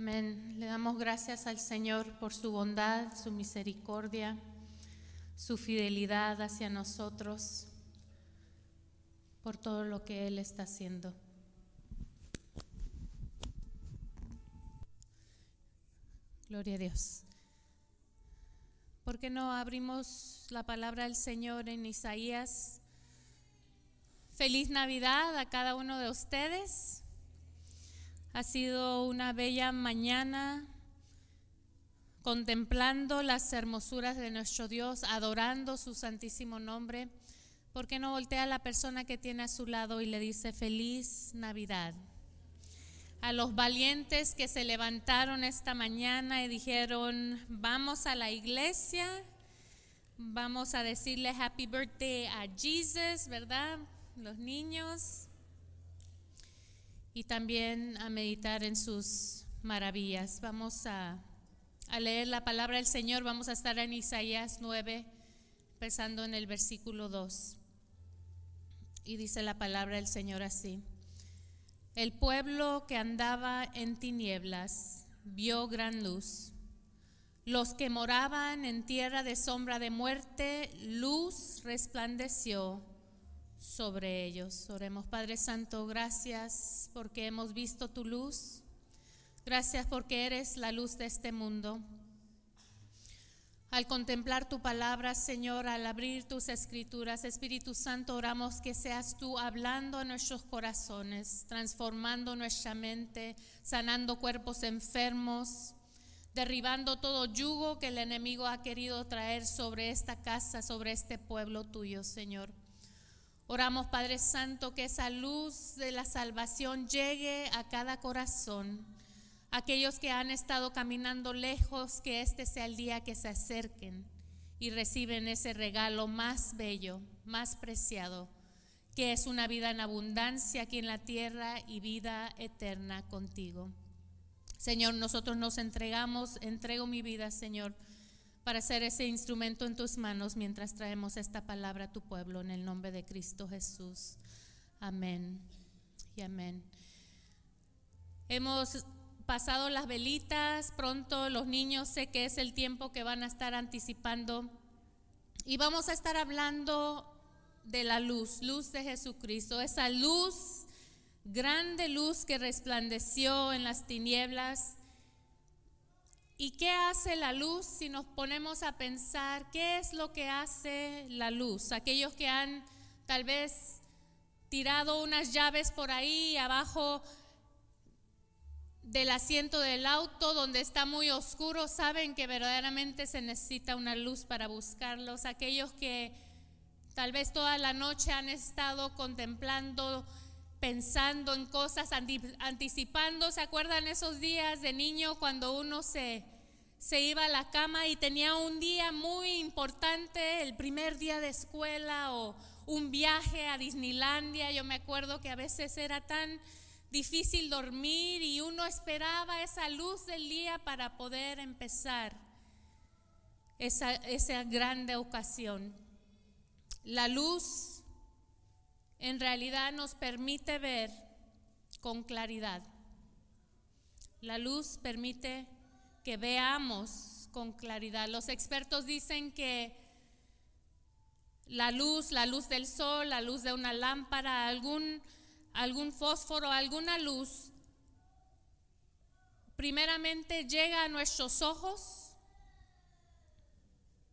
Amén. Le damos gracias al Señor por su bondad, su misericordia, su fidelidad hacia nosotros, por todo lo que Él está haciendo. Gloria a Dios. ¿Por qué no abrimos la palabra del Señor en Isaías? Feliz Navidad a cada uno de ustedes. Ha sido una bella mañana contemplando las hermosuras de nuestro Dios, adorando su santísimo nombre. ¿Por qué no voltea a la persona que tiene a su lado y le dice feliz Navidad? A los valientes que se levantaron esta mañana y dijeron, vamos a la iglesia, vamos a decirle happy birthday a Jesus, ¿verdad? Los niños y también a meditar en sus maravillas. Vamos a, leer la palabra del Señor. Vamos a estar en Isaías 9, empezando en el versículo 2. Y dice la palabra del Señor así. El pueblo que andaba en tinieblas vio gran luz. Los que moraban en tierra de sombra de muerte, luz resplandeció sobre ellos. Oremos, Padre Santo, gracias porque hemos visto tu luz. Gracias porque eres la luz de este mundo. Al contemplar tu palabra, Señor, al abrir tus escrituras, Espíritu Santo, oramos que seas tú hablando a nuestros corazones, transformando nuestra mente, sanando cuerpos enfermos, derribando todo yugo que el enemigo ha querido traer sobre esta casa, sobre este pueblo tuyo, Señor. Oramos, Padre Santo, que esa luz de la salvación llegue a cada corazón. Aquellos que han estado caminando lejos, que este sea el día que se acerquen y reciben ese regalo más bello, más preciado, que es una vida en abundancia aquí en la tierra y vida eterna contigo. Señor, nosotros nos entregamos, entrego mi vida, Señor para ser ese instrumento en tus manos mientras traemos esta palabra a tu pueblo en el nombre de Cristo Jesús. Amén y amén. Hemos pasado las velitas, pronto los niños sé que es el tiempo que van a estar anticipando y vamos a estar hablando de la luz, luz de Jesucristo, esa luz, grande luz que resplandeció en las tinieblas ¿Y qué hace la luz si nos ponemos a pensar qué es lo que hace la luz? Aquellos que han tal vez tirado unas llaves por ahí abajo del asiento del auto donde está muy oscuro, saben que verdaderamente se necesita una luz para buscarlos. Aquellos que tal vez toda la noche han estado contemplando, pensando en cosas, anticipando, ¿se acuerdan esos días de niño cuando uno se se iba a la cama y tenía un día muy importante, el primer día de escuela o un viaje a Disneylandia. Yo me acuerdo que a veces era tan difícil dormir y uno esperaba esa luz del día para poder empezar esa, esa grande ocasión. La luz en realidad nos permite ver con claridad. La luz permite que veamos con claridad. Los expertos dicen que la luz, la luz del sol, la luz de una lámpara, algún, algún fósforo, alguna luz, primeramente llega a nuestros ojos.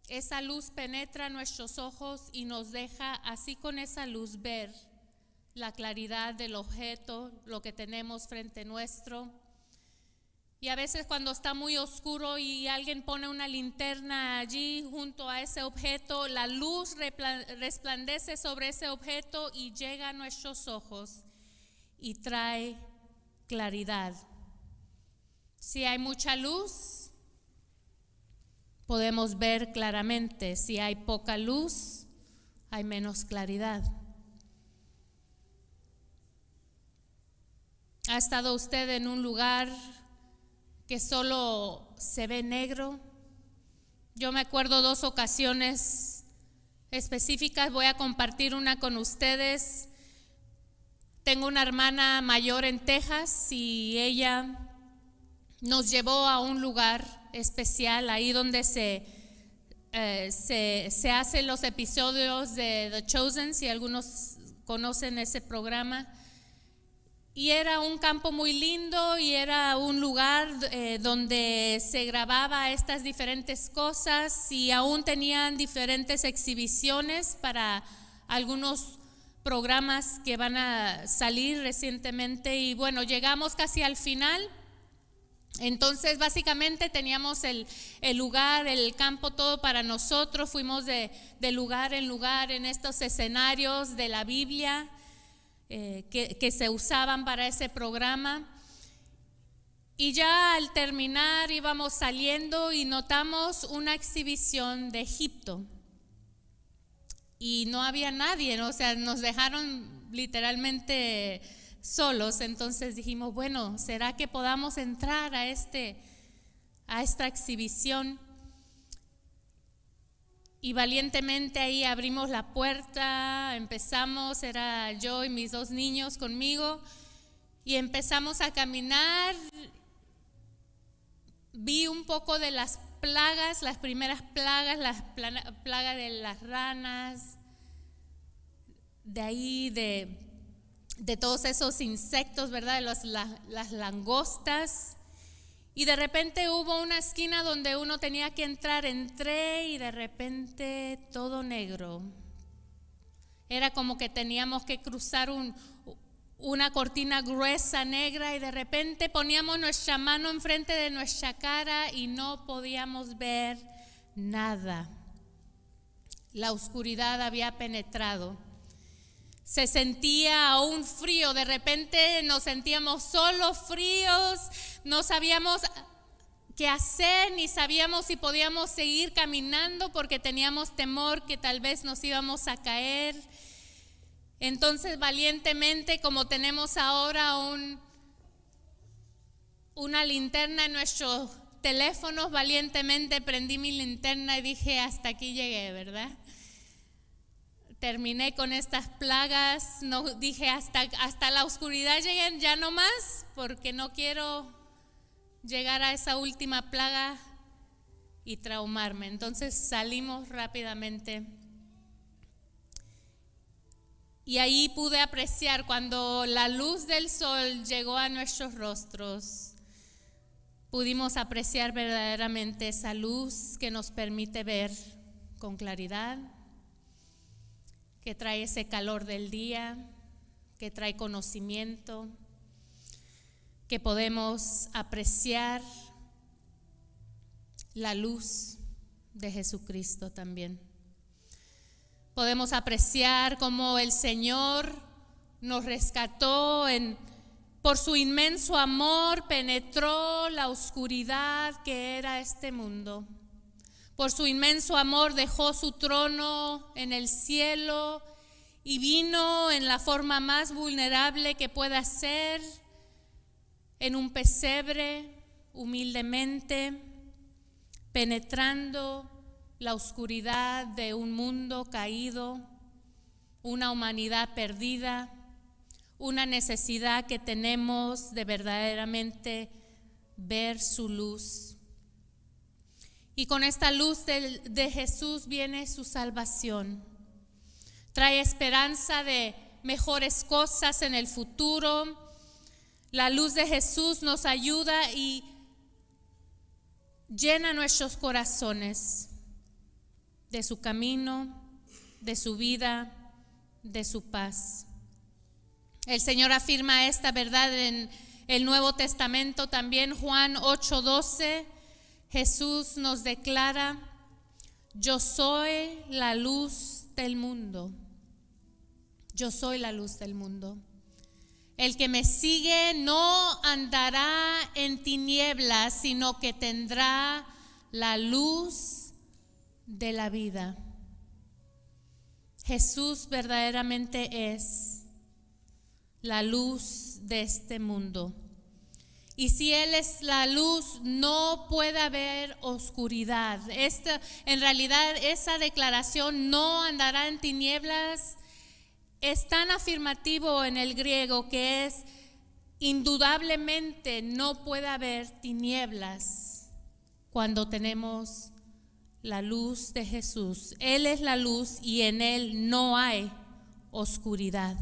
Esa luz penetra nuestros ojos y nos deja así con esa luz ver la claridad del objeto, lo que tenemos frente nuestro. Y a veces cuando está muy oscuro y alguien pone una linterna allí junto a ese objeto, la luz resplandece sobre ese objeto y llega a nuestros ojos y trae claridad. Si hay mucha luz, podemos ver claramente. Si hay poca luz, hay menos claridad. ¿Ha estado usted en un lugar que solo se ve negro. Yo me acuerdo dos ocasiones específicas, voy a compartir una con ustedes. Tengo una hermana mayor en Texas y ella nos llevó a un lugar especial, ahí donde se, eh, se, se, hacen los episodios de The Chosen, si algunos conocen ese programa. Y era un campo muy lindo y era un lugar eh, donde se grababa estas diferentes cosas y aún tenían diferentes exhibiciones para algunos programas que van a salir recientemente. Y bueno, llegamos casi al final. Entonces, básicamente teníamos el, el, lugar, el campo todo para nosotros. Fuimos de, lugar en lugar en estos escenarios de la Biblia. Eh, que, se usaban para ese programa. Y ya al terminar íbamos saliendo y notamos una exhibición de Egipto. Y no había nadie, o sea, nos dejaron literalmente solos. Entonces dijimos, bueno, ¿será que podamos entrar a, este, a esta exhibición? Y valientemente ahí abrimos la puerta, empezamos, era yo y mis dos niños conmigo, y empezamos a caminar. Vi un poco de las plagas, las primeras plagas, las plagas de las ranas, de ahí de, de todos esos insectos, ¿verdad? De las, langostas. Y de repente hubo una esquina donde uno tenía que entrar, entré y de repente todo negro. Era como que teníamos que cruzar un, una cortina gruesa negra y de repente poníamos nuestra mano enfrente de nuestra cara y no podíamos ver nada. La oscuridad había penetrado. Se sentía aún frío, de repente nos sentíamos solos, fríos, no sabíamos qué hacer, ni sabíamos si podíamos seguir caminando porque teníamos temor que tal vez nos íbamos a caer. Entonces valientemente, como tenemos ahora un, una linterna en nuestros teléfonos, valientemente prendí mi linterna y dije, hasta aquí llegué, ¿verdad? Terminé con estas plagas, no dije hasta, hasta la oscuridad lleguen ya no más, porque no quiero llegar a esa última plaga y traumarme. Entonces salimos rápidamente. Y ahí pude apreciar cuando la luz del sol llegó a nuestros rostros, pudimos apreciar verdaderamente esa luz que nos permite ver con claridad que trae ese calor del día, que trae conocimiento, que podemos apreciar la luz de Jesucristo también. Podemos apreciar cómo el Señor nos rescató en, por su inmenso amor, penetró la oscuridad que era este mundo por su inmenso amor dejó su trono en el cielo y vino en la forma más vulnerable que pueda ser, en un pesebre, humildemente, penetrando la oscuridad de un mundo caído, una humanidad perdida, una necesidad que tenemos de verdaderamente ver su luz y con esta luz de, Jesús viene su salvación. Trae esperanza de mejores cosas en el futuro. La luz de Jesús nos ayuda y llena nuestros corazones de su camino, de su vida, de su paz. El Señor afirma esta verdad en el Nuevo Testamento también, Juan 8:12 Jesús nos declara, yo soy la luz del mundo. Yo soy la luz del mundo. El que me sigue no andará en tinieblas, sino que tendrá la luz de la vida. Jesús verdaderamente es la luz de este mundo. Y si Él es la luz, no puede haber oscuridad. Esta, en realidad, esa declaración no andará en tinieblas es tan afirmativo en el griego que es indudablemente no puede haber tinieblas cuando tenemos la luz de Jesús. Él es la luz y en Él no hay oscuridad.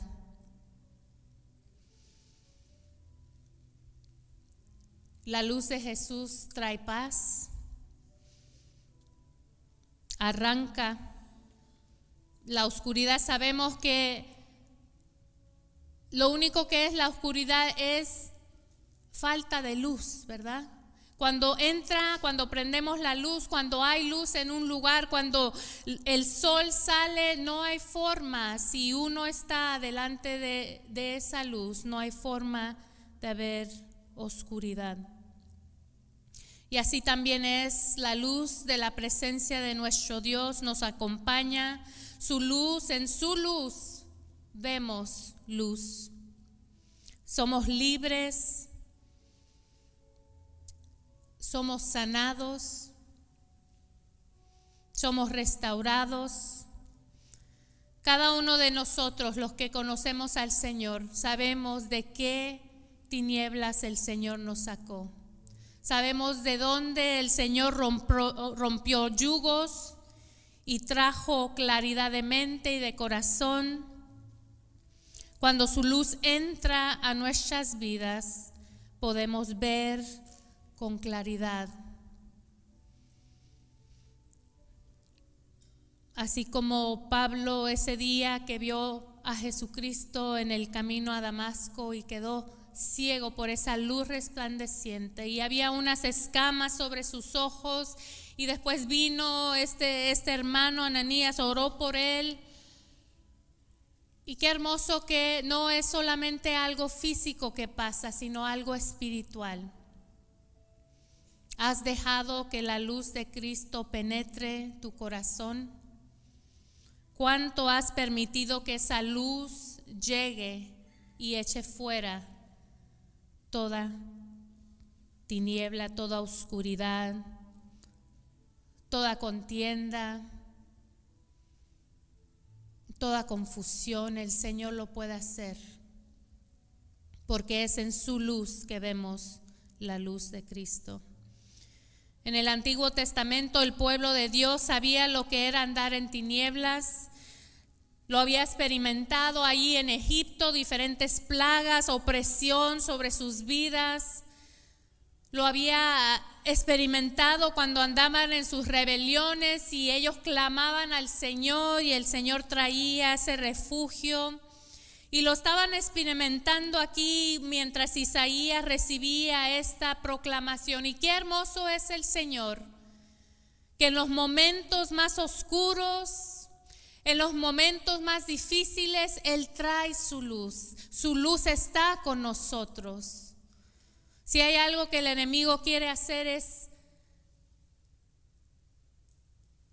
La luz de Jesús trae paz, arranca la oscuridad. Sabemos que lo único que es la oscuridad es falta de luz, ¿verdad? Cuando entra, cuando prendemos la luz, cuando hay luz en un lugar, cuando el sol sale, no hay forma, si uno está delante de, esa luz, no hay forma de haber oscuridad. Y así también es la luz de la presencia de nuestro Dios, nos acompaña, su luz, en su luz vemos luz. Somos libres, somos sanados, somos restaurados. Cada uno de nosotros, los que conocemos al Señor, sabemos de qué tinieblas el Señor nos sacó. Sabemos de dónde el Señor rompió, yugos y trajo claridad de mente y de corazón. Cuando su luz entra a nuestras vidas, podemos ver con claridad. Así como Pablo ese día que vio a Jesucristo en el camino a Damasco y quedó ciego por esa luz resplandeciente y había unas escamas sobre sus ojos y después vino este, este hermano Ananías, oró por él. Y qué hermoso que no es solamente algo físico que pasa, sino algo espiritual. ¿Has dejado que la luz de Cristo penetre tu corazón? ¿Cuánto has permitido que esa luz llegue y eche fuera toda tiniebla, toda oscuridad, toda contienda, toda confusión, el Señor lo puede hacer, porque es en su luz que vemos la luz de Cristo. En el Antiguo Testamento el pueblo de Dios sabía lo que era andar en tinieblas, lo había experimentado allí en Egipto, diferentes plagas, opresión sobre sus vidas. Lo había experimentado cuando andaban en sus rebeliones y ellos clamaban al Señor y el Señor traía ese refugio. Y lo estaban experimentando aquí mientras Isaías recibía esta proclamación. Y qué hermoso es el Señor, que en los momentos más oscuros, en los momentos más difíciles, Él trae su luz. Su luz está con nosotros. Si hay algo que el enemigo quiere hacer es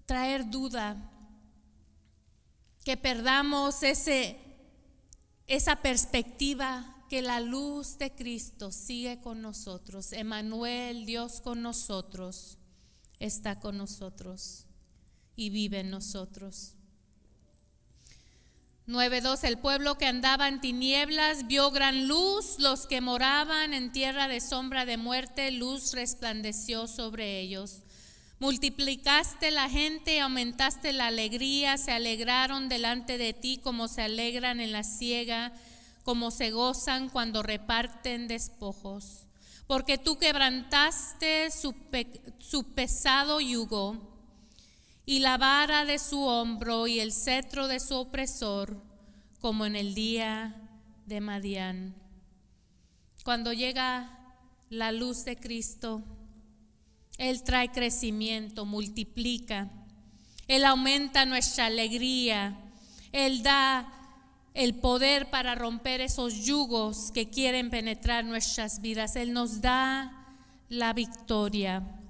traer duda, que perdamos ese, esa perspectiva que la luz de Cristo sigue con nosotros. Emanuel, Dios con nosotros, está con nosotros y vive en nosotros. 9.2 El pueblo que andaba en tinieblas vio gran luz, los que moraban en tierra de sombra de muerte, luz resplandeció sobre ellos. Multiplicaste la gente aumentaste la alegría, se alegraron delante de ti como se alegran en la siega, como se gozan cuando reparten despojos. Porque tú quebrantaste su pesado yugo y la vara de su hombro y el cetro de su opresor, como en el día de Madián. Cuando llega la luz de Cristo, Él trae crecimiento, multiplica, Él aumenta nuestra alegría, Él da el poder para romper esos yugos que quieren penetrar nuestras vidas, Él nos da la victoria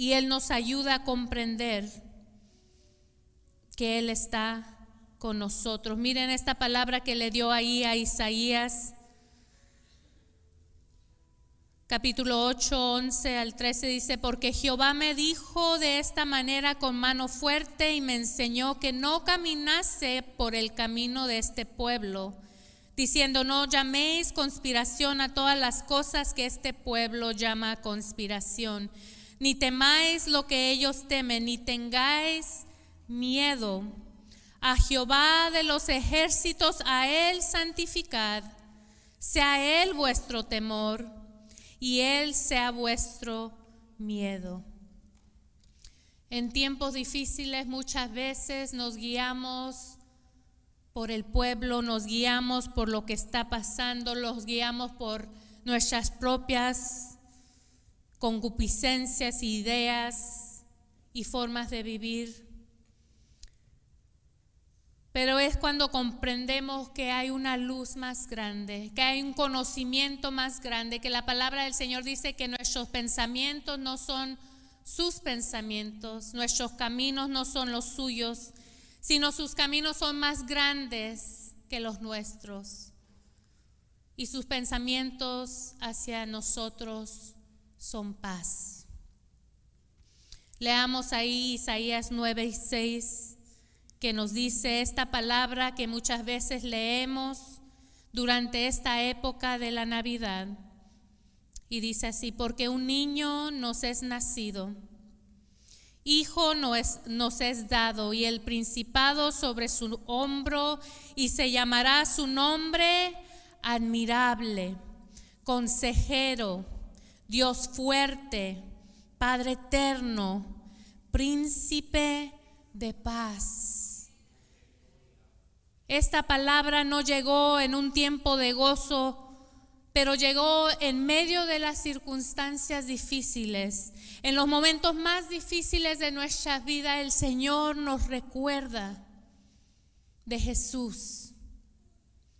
y Él nos ayuda a comprender que Él está con nosotros. Miren esta palabra que le dio ahí a Isaías, capítulo 8, 11 al 13, dice, porque Jehová me dijo de esta manera con mano fuerte y me enseñó que no caminase por el camino de este pueblo diciendo, no llaméis conspiración a todas las cosas que este pueblo llama conspiración, ni temáis lo que ellos temen, ni tengáis miedo. A Jehová de los ejércitos, a Él santificad, sea Él vuestro temor, y Él sea vuestro miedo. En tiempos difíciles muchas veces nos guiamos por el pueblo, nos guiamos por lo que está pasando, los guiamos por nuestras propias concupiscencias, ideas y formas de vivir. Pero es cuando comprendemos que hay una luz más grande, que hay un conocimiento más grande, que la palabra del Señor dice que nuestros pensamientos no son sus pensamientos, nuestros caminos no son los suyos, sino sus caminos son más grandes que los nuestros. Y sus pensamientos hacia nosotros son paz. Leamos ahí Isaías 9 y 6, que nos dice esta palabra que muchas veces leemos durante esta época de la Navidad. Y dice así, porque un niño nos es nacido, hijo nos es dado y el principado sobre su hombro y se llamará su nombre admirable, consejero, Dios fuerte, Padre eterno, príncipe de paz. Esta palabra no llegó en un tiempo de gozo pero llegó en medio de las circunstancias difíciles. En los momentos más difíciles de nuestra vida, el Señor nos recuerda de Jesús,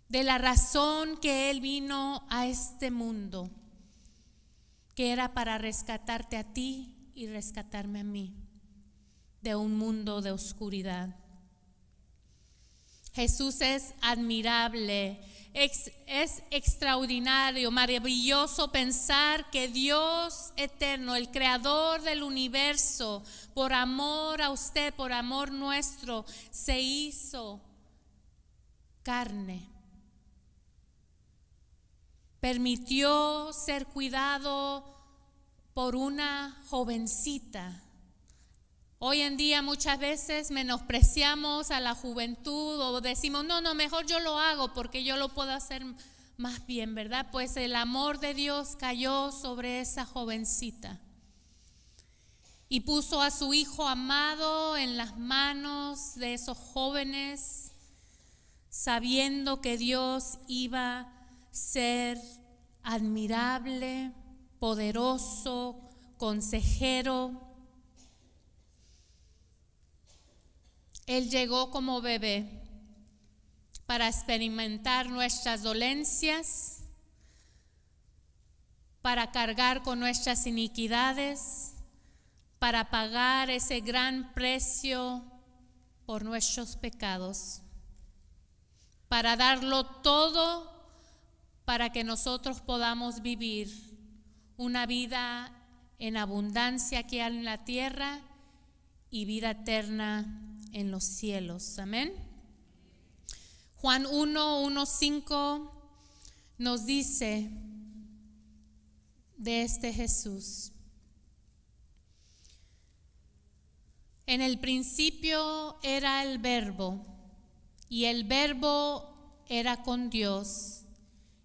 de la razón que Él vino a este mundo, que era para rescatarte a ti y rescatarme a mí de un mundo de oscuridad. Jesús es admirable es, extraordinario, maravilloso pensar que Dios eterno, el creador del universo, por amor a usted, por amor nuestro, se hizo carne. Permitió ser cuidado por una jovencita Hoy en día muchas veces menospreciamos a la juventud o decimos, no, no, mejor yo lo hago porque yo lo puedo hacer más bien, ¿verdad? Pues el amor de Dios cayó sobre esa jovencita y puso a su hijo amado en las manos de esos jóvenes, sabiendo que Dios iba a ser admirable, poderoso, consejero. Él llegó como bebé para experimentar nuestras dolencias, para cargar con nuestras iniquidades, para pagar ese gran precio por nuestros pecados, para darlo todo para que nosotros podamos vivir una vida en abundancia aquí en la tierra y vida eterna en los cielos. Amén. Juan 1, 1, 5 nos dice de este Jesús. En el principio era el verbo y el verbo era con Dios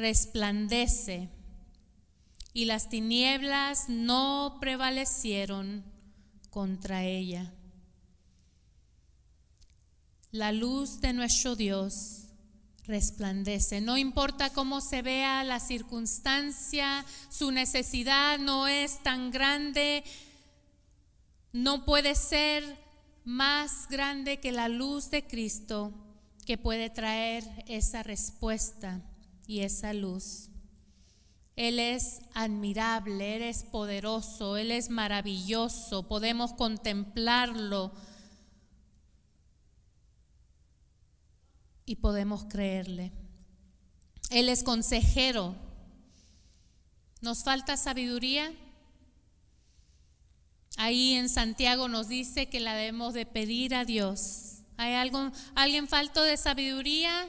resplandece y las tinieblas no prevalecieron contra ella. La luz de nuestro Dios resplandece. No importa cómo se vea la circunstancia, su necesidad no es tan grande, no puede ser más grande que la luz de Cristo que puede traer esa respuesta y esa luz. Él es admirable, Él es poderoso, Él es maravilloso, podemos contemplarlo y podemos creerle. Él es consejero. ¿Nos falta sabiduría? Ahí en Santiago nos dice que la debemos de pedir a Dios. ¿Hay algo, alguien falto de sabiduría?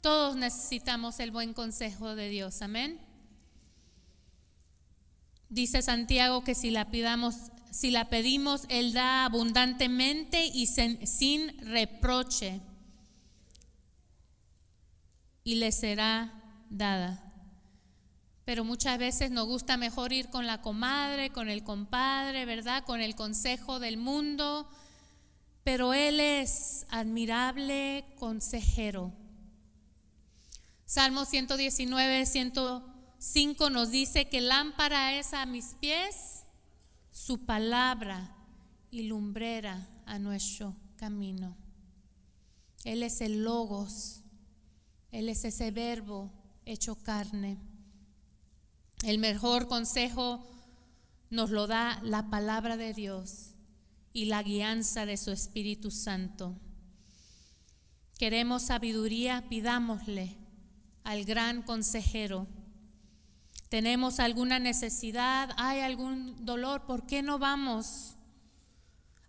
Todos necesitamos el buen consejo de Dios. Amén. Dice Santiago que si la pidamos, si la pedimos, Él da abundantemente y sin reproche. Y le será dada. Pero muchas veces nos gusta mejor ir con la comadre, con el compadre, ¿verdad? Con el consejo del mundo. Pero Él es admirable consejero. Salmo 119, 105 nos dice que lámpara es a mis pies su palabra y lumbrera a nuestro camino. Él es el logos, Él es ese verbo hecho carne. El mejor consejo nos lo da la palabra de Dios y la guianza de su Espíritu Santo. Queremos sabiduría, pidámosle al gran consejero. Tenemos alguna necesidad, hay algún dolor, ¿por qué no vamos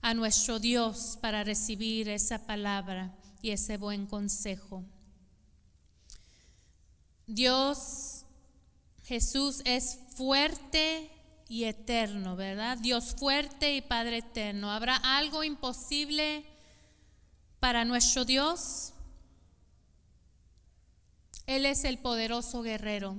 a nuestro Dios para recibir esa palabra y ese buen consejo? Dios, Jesús es fuerte y eterno, ¿verdad? Dios fuerte y Padre eterno. ¿Habrá algo imposible para nuestro Dios? Él es el poderoso guerrero.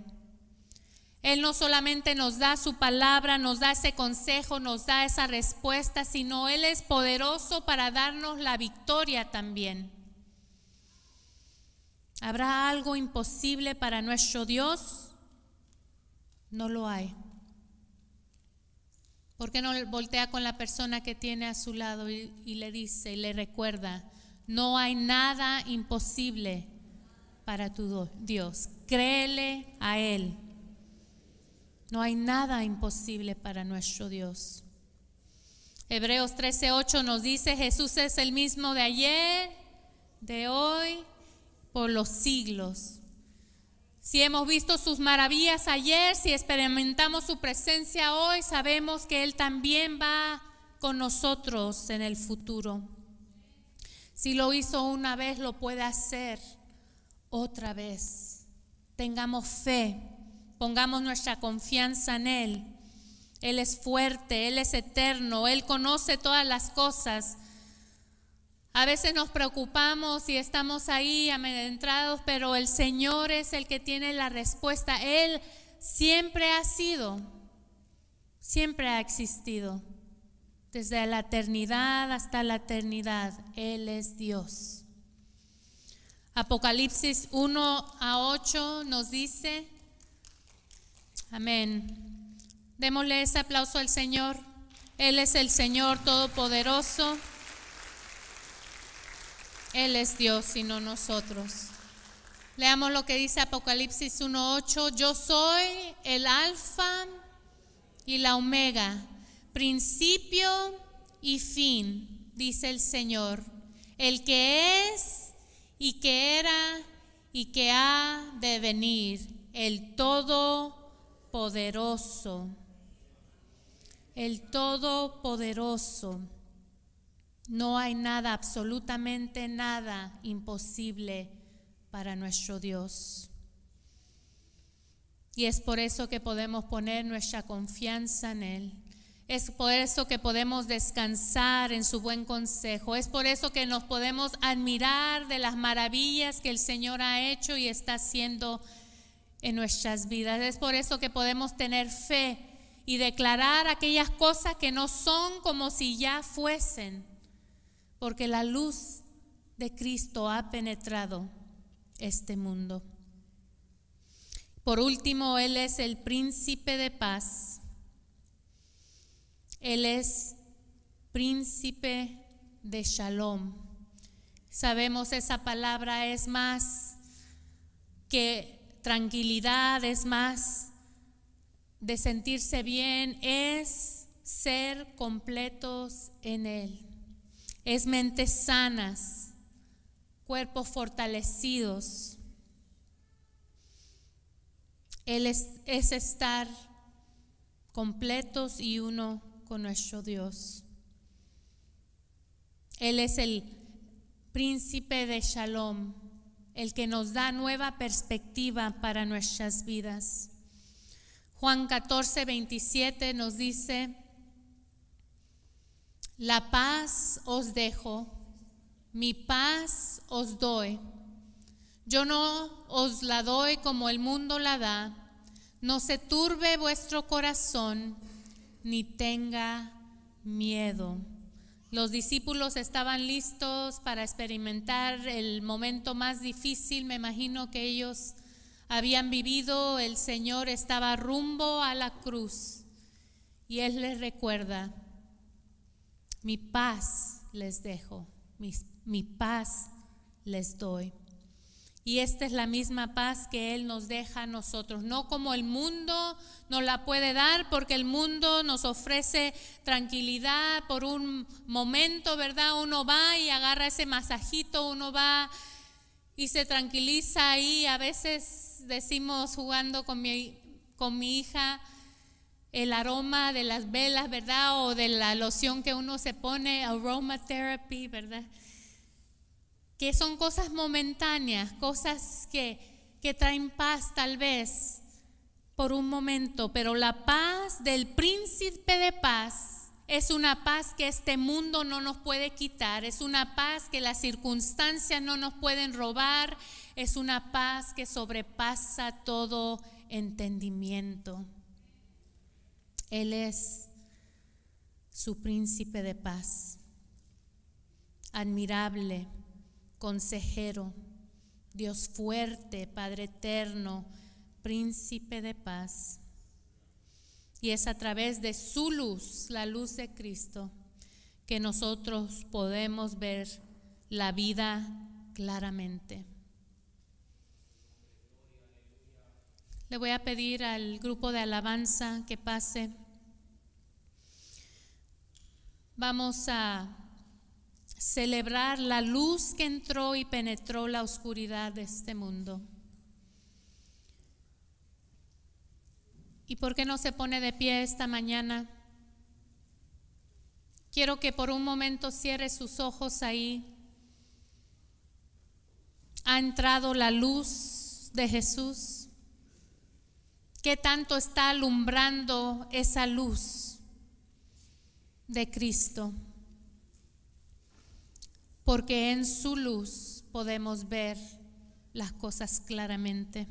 Él no solamente nos da su palabra, nos da ese consejo, nos da esa respuesta, sino Él es poderoso para darnos la victoria también. ¿Habrá algo imposible para nuestro Dios? No lo hay. ¿Por qué no voltea con la persona que tiene a su lado y, y, le dice y le recuerda, no hay nada imposible para tu Dios? Créele a Él. No hay nada imposible para nuestro Dios. Hebreos 13:8 nos dice, Jesús es el mismo de ayer, de hoy por los siglos. Si hemos visto sus maravillas ayer, si experimentamos su presencia hoy, sabemos que Él también va con nosotros en el futuro. Si lo hizo una vez, lo puede hacer otra vez. Tengamos fe, pongamos nuestra confianza en Él. Él es fuerte, Él es eterno, Él conoce todas las cosas. A veces nos preocupamos y estamos ahí amedrentados, pero el Señor es el que tiene la respuesta. Él siempre ha sido, siempre ha existido. Desde la eternidad hasta la eternidad, Él es Dios. Apocalipsis 1 a 8 nos dice, amén. Démosle ese aplauso al Señor. Él es el Señor Todopoderoso. Él es Dios y no nosotros. Leamos lo que dice Apocalipsis 1.8. Yo soy el alfa y la omega, principio y fin, dice el Señor, el que es y que era y que ha de venir, el todopoderoso, el todopoderoso. No hay nada, absolutamente nada imposible para nuestro Dios. Y es por eso que podemos poner nuestra confianza en Él. Es por eso que podemos descansar en su buen consejo. Es por eso que nos podemos admirar de las maravillas que el Señor ha hecho y está haciendo en nuestras vidas. Es por eso que podemos tener fe y declarar aquellas cosas que no son como si ya fuesen porque la luz de Cristo ha penetrado este mundo. Por último, Él es el príncipe de paz. Él es príncipe de shalom. Sabemos esa palabra es más que tranquilidad, es más de sentirse bien, es ser completos en Él. Es mentes sanas, cuerpos fortalecidos. Él es, es estar completos y uno con nuestro Dios. Él es el príncipe de Shalom, el que nos da nueva perspectiva para nuestras vidas. Juan 14, 27 nos dice, la paz os dejo, mi paz os doy. Yo no os la doy como el mundo la da. No se turbe vuestro corazón, ni tenga miedo. Los discípulos estaban listos para experimentar el momento más difícil, me imagino que ellos habían vivido, el Señor estaba rumbo a la cruz y Él les recuerda, mi paz les dejo, mi, mi paz les doy. Y esta es la misma paz que Él nos deja a nosotros, no como el mundo nos la puede dar, porque el mundo nos ofrece tranquilidad por un momento, ¿verdad? Uno va y agarra ese masajito, uno va y se tranquiliza ahí. A veces decimos jugando con mi, con mi hija el aroma de las velas, ¿verdad? O de la loción que uno se pone, aromatherapy, ¿verdad? Que son cosas momentáneas, cosas que, que traen paz tal vez por un momento, pero la paz del príncipe de paz es una paz que este mundo no nos puede quitar, es una paz que las circunstancias no nos pueden robar, es una paz que sobrepasa todo entendimiento. Él es su príncipe de paz, admirable consejero, Dios fuerte, Padre eterno, príncipe de paz. Y es a través de su luz, la luz de Cristo, que nosotros podemos ver la vida claramente. Le voy a pedir al grupo de alabanza que pase. Vamos a celebrar la luz que entró y penetró la oscuridad de este mundo. ¿Y por qué no se pone de pie esta mañana? Quiero que por un momento cierre sus ojos ahí. Ha entrado la luz de Jesús. ¿Qué tanto está alumbrando esa luz de Cristo? Porque en su luz podemos ver las cosas claramente.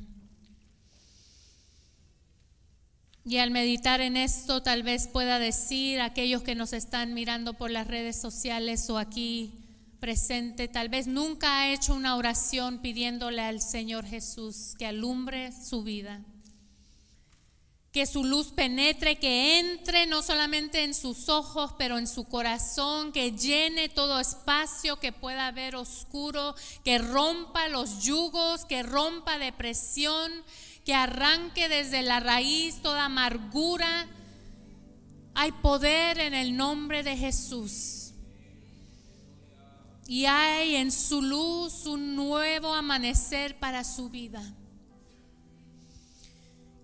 Y al meditar en esto, tal vez pueda decir a aquellos que nos están mirando por las redes sociales o aquí presente, tal vez nunca ha hecho una oración pidiéndole al Señor Jesús que alumbre su vida que su luz penetre, que entre no solamente en sus ojos, pero en su corazón, que llene todo espacio que pueda haber oscuro, que rompa los yugos, que rompa depresión, que arranque desde la raíz toda amargura. Hay poder en el nombre de Jesús. Y hay en su luz un nuevo amanecer para su vida.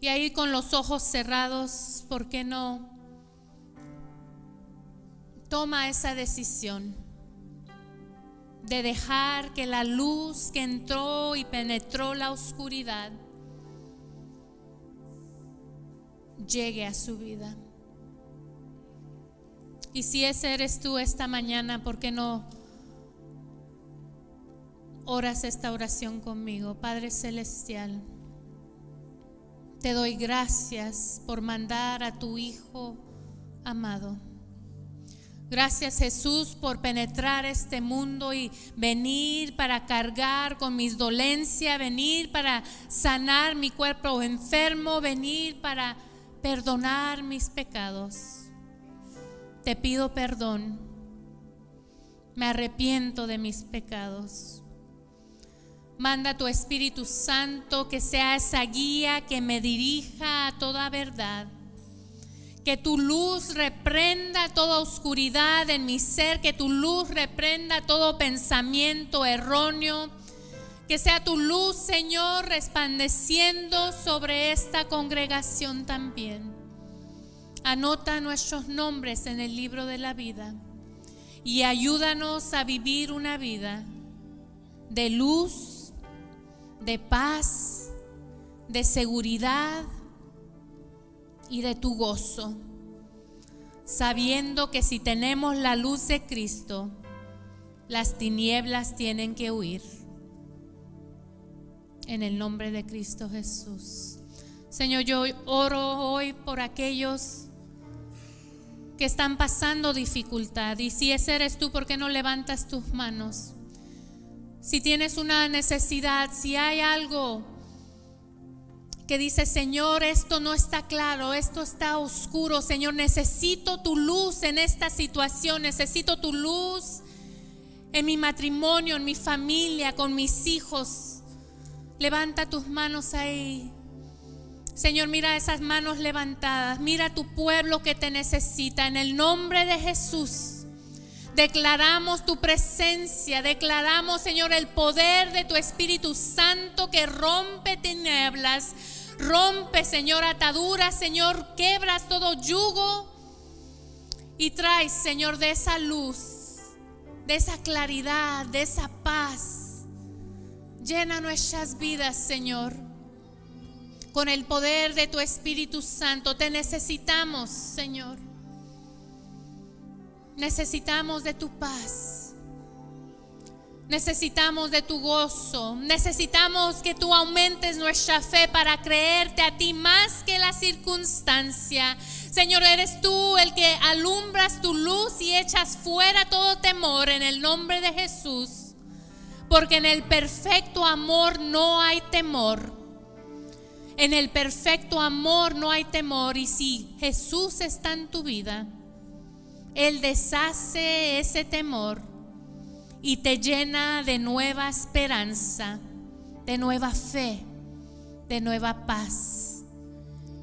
Y ahí con los ojos cerrados, ¿por qué no? Toma esa decisión de dejar que la luz que entró y penetró la oscuridad llegue a su vida. Y si ese eres tú esta mañana, ¿por qué no oras esta oración conmigo? Padre Celestial. Te doy gracias por mandar a tu Hijo amado. Gracias Jesús por penetrar este mundo y venir para cargar con mis dolencias, venir para sanar mi cuerpo enfermo, venir para perdonar mis pecados. Te pido perdón. Me arrepiento de mis pecados. Manda tu Espíritu Santo que sea esa guía que me dirija a toda verdad. Que tu luz reprenda toda oscuridad en mi ser, que tu luz reprenda todo pensamiento erróneo. Que sea tu luz, Señor, resplandeciendo sobre esta congregación también. Anota nuestros nombres en el libro de la vida y ayúdanos a vivir una vida de luz, de paz, de seguridad y de tu gozo, sabiendo que si tenemos la luz de Cristo, las tinieblas tienen que huir. En el nombre de Cristo Jesús. Señor, yo oro hoy por aquellos que están pasando dificultad. Y si ese eres tú, ¿por qué no levantas tus manos? Si tienes una necesidad, si hay algo que dice, Señor, esto no está claro, esto está oscuro, Señor, necesito tu luz en esta situación, necesito tu luz en mi matrimonio, en mi familia, con mis hijos. Levanta tus manos ahí. Señor, mira esas manos levantadas, mira tu pueblo que te necesita. En el nombre de Jesús, declaramos tu presencia, declaramos, Señor, el poder de tu Espíritu Santo que rompe tinieblas, rompe, Señor, ataduras, Señor, quebras todo yugo y traes, Señor, de esa luz, de esa claridad, de esa paz. Llena nuestras vidas, Señor con el poder de tu Espíritu Santo. Te necesitamos, Señor. Necesitamos de tu paz. Necesitamos de tu gozo. Necesitamos que tú aumentes nuestra fe para creerte a ti más que la circunstancia. Señor, eres tú el que alumbras tu luz y echas fuera todo temor en el nombre de Jesús. Porque en el perfecto amor no hay temor. En el perfecto amor no hay temor y si Jesús está en tu vida, Él deshace ese temor y te llena de nueva esperanza, de nueva fe, de nueva paz.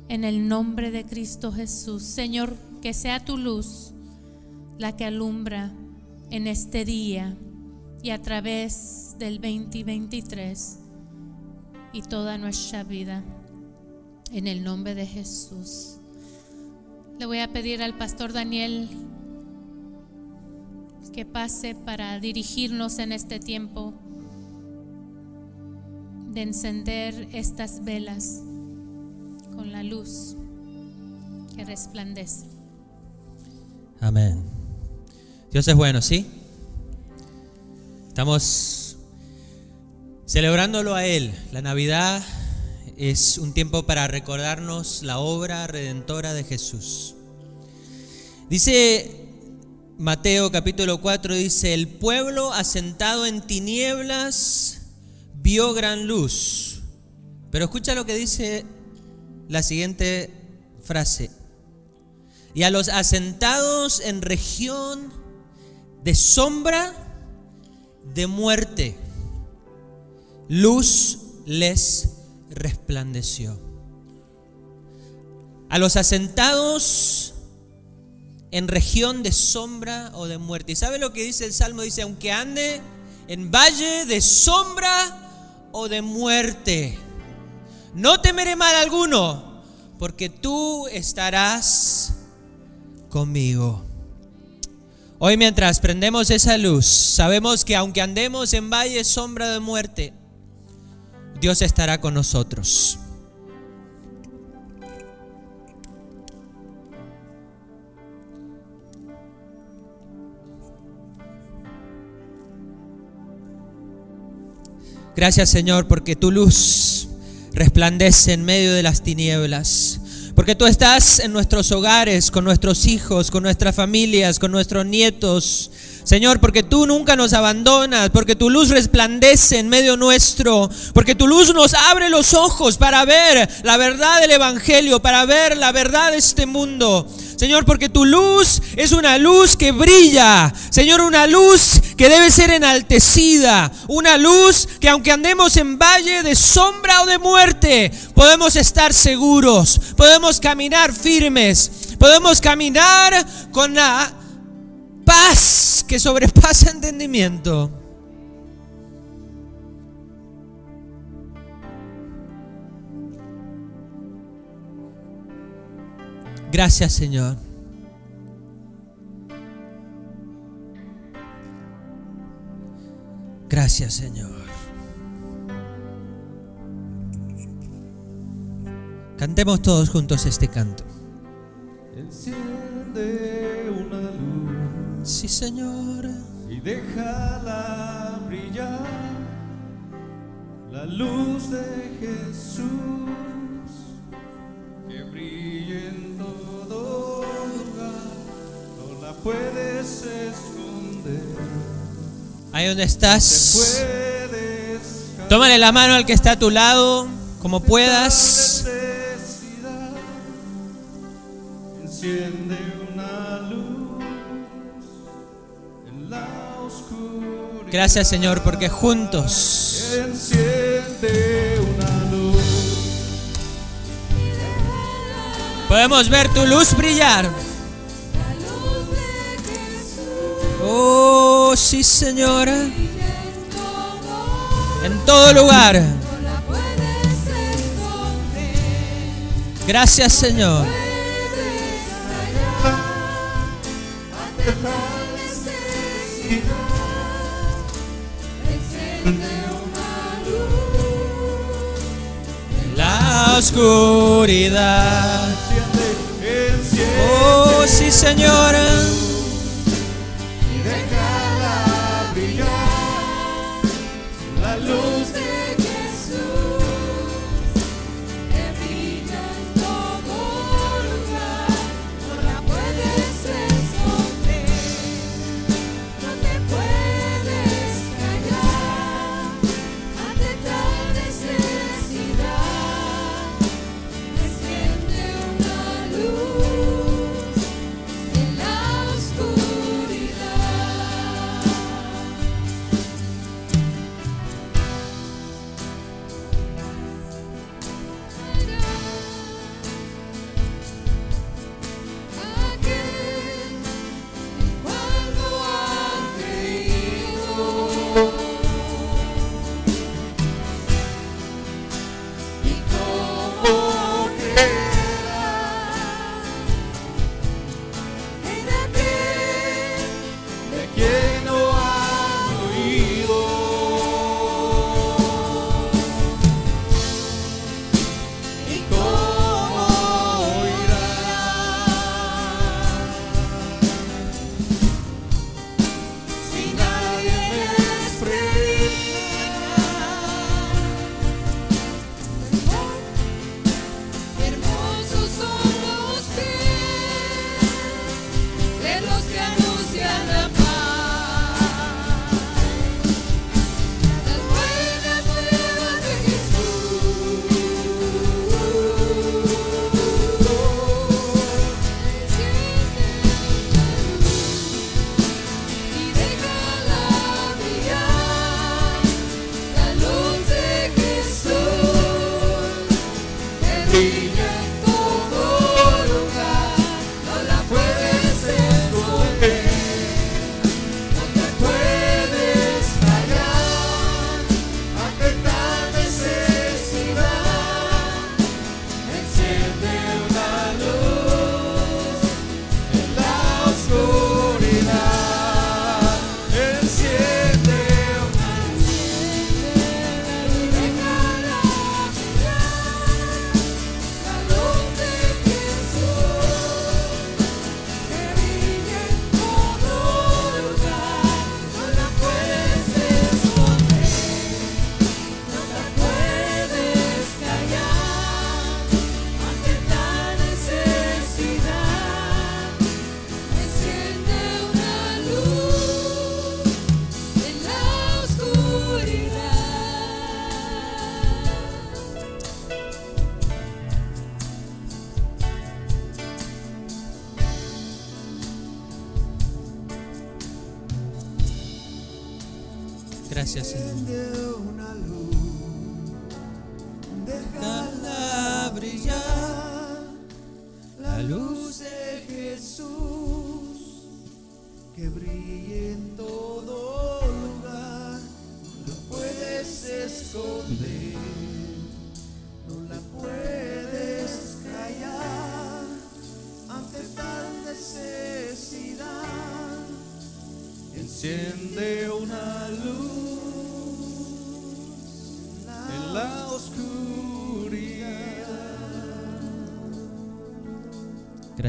En el nombre de Cristo Jesús, Señor, que sea tu luz la que alumbra en este día y a través del 2023 y toda nuestra vida en el nombre de Jesús. Le voy a pedir al pastor Daniel que pase para dirigirnos en este tiempo de encender estas velas con la luz que resplandece. Amén. Dios es bueno, ¿sí? Estamos celebrándolo a Él. La Navidad es un tiempo para recordarnos la obra redentora de Jesús. Dice Mateo capítulo 4, dice, el pueblo asentado en tinieblas vio gran luz. Pero escucha lo que dice la siguiente frase. Y a los asentados en región de sombra de muerte, luz les resplandeció. A los asentados en región de sombra o de muerte. ¿Y sabe lo que dice el Salmo? Dice, aunque ande en valle de sombra o de muerte, no temeré mal alguno, porque tú estarás conmigo. Hoy mientras prendemos esa luz, sabemos que aunque andemos en valle sombra de muerte, Dios estará con nosotros. Gracias Señor porque tu luz resplandece en medio de las tinieblas. Porque tú estás en nuestros hogares, con nuestros hijos, con nuestras familias, con nuestros nietos, Señor, porque tú nunca nos abandonas, porque tu luz resplandece en medio nuestro, porque tu luz nos abre los ojos para ver la verdad del Evangelio, para ver la verdad de este mundo. Señor, porque tu luz es una luz que brilla. Señor, una luz que debe ser enaltecida, una luz que aunque andemos en valle de sombra o de muerte, podemos estar seguros, podemos caminar firmes, podemos caminar con la paz que sobrepasa entendimiento. Gracias Señor. Gracias Señor. Cantemos todos juntos este canto. Enciende una luz Sí Señor. y déjala brillar. La luz de Jesús que brille en todo lugar. No la puedes esconder. Ahí donde estás. Tómale la mano al que está a tu lado, como puedas. Enciende una luz en la oscuridad. Gracias Señor, porque juntos Enciende una luz. podemos ver tu luz brillar. Oh, sí Señor. En todo lugar. Gracias Señor. La oscuridad. Oh, sí Señor.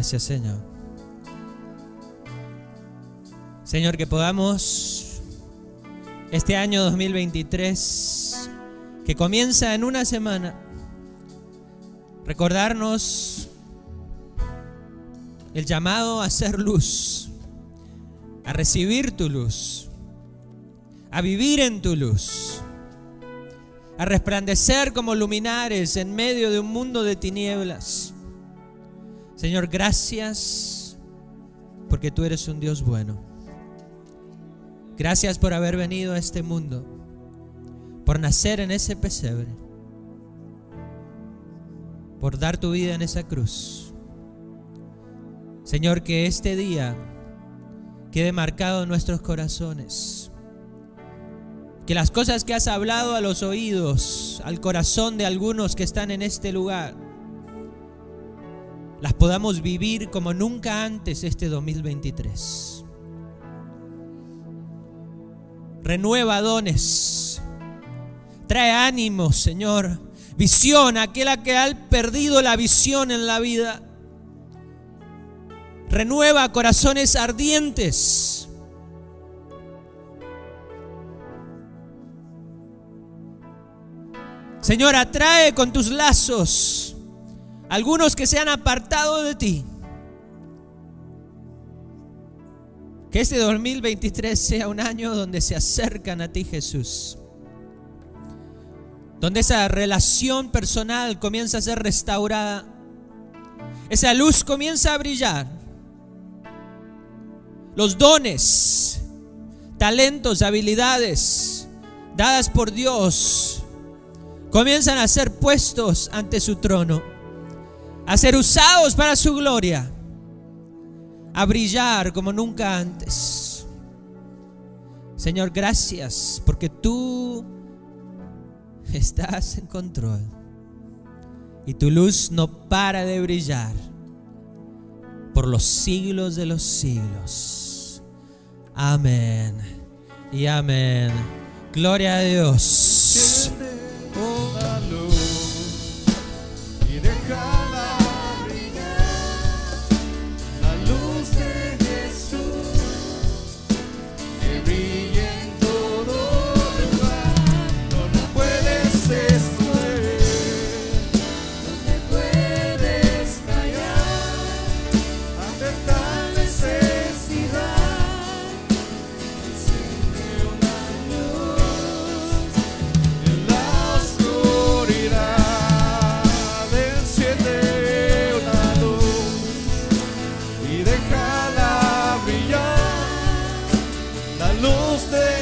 Gracias, Señor. Señor, que podamos este año 2023, que comienza en una semana, recordarnos el llamado a ser luz, a recibir tu luz, a vivir en tu luz, a resplandecer como luminares en medio de un mundo de tinieblas. Señor, gracias porque tú eres un Dios bueno. Gracias por haber venido a este mundo, por nacer en ese pesebre, por dar tu vida en esa cruz. Señor, que este día quede marcado en nuestros corazones. Que las cosas que has hablado a los oídos, al corazón de algunos que están en este lugar, las podamos vivir como nunca antes este 2023. Renueva dones. Trae ánimo, Señor. Visión, aquella que ha perdido la visión en la vida. Renueva corazones ardientes. Señor, atrae con tus lazos algunos que se han apartado de ti. Que este 2023 sea un año donde se acercan a ti, Jesús. Donde esa relación personal comienza a ser restaurada. Esa luz comienza a brillar. Los dones, talentos, habilidades dadas por Dios comienzan a ser puestos ante su trono, a ser usados para su gloria, a brillar como nunca antes. Señor, gracias porque tú estás en control y tu luz no para de brillar por los siglos de los siglos. Amén y amén. Gloria a Dios. La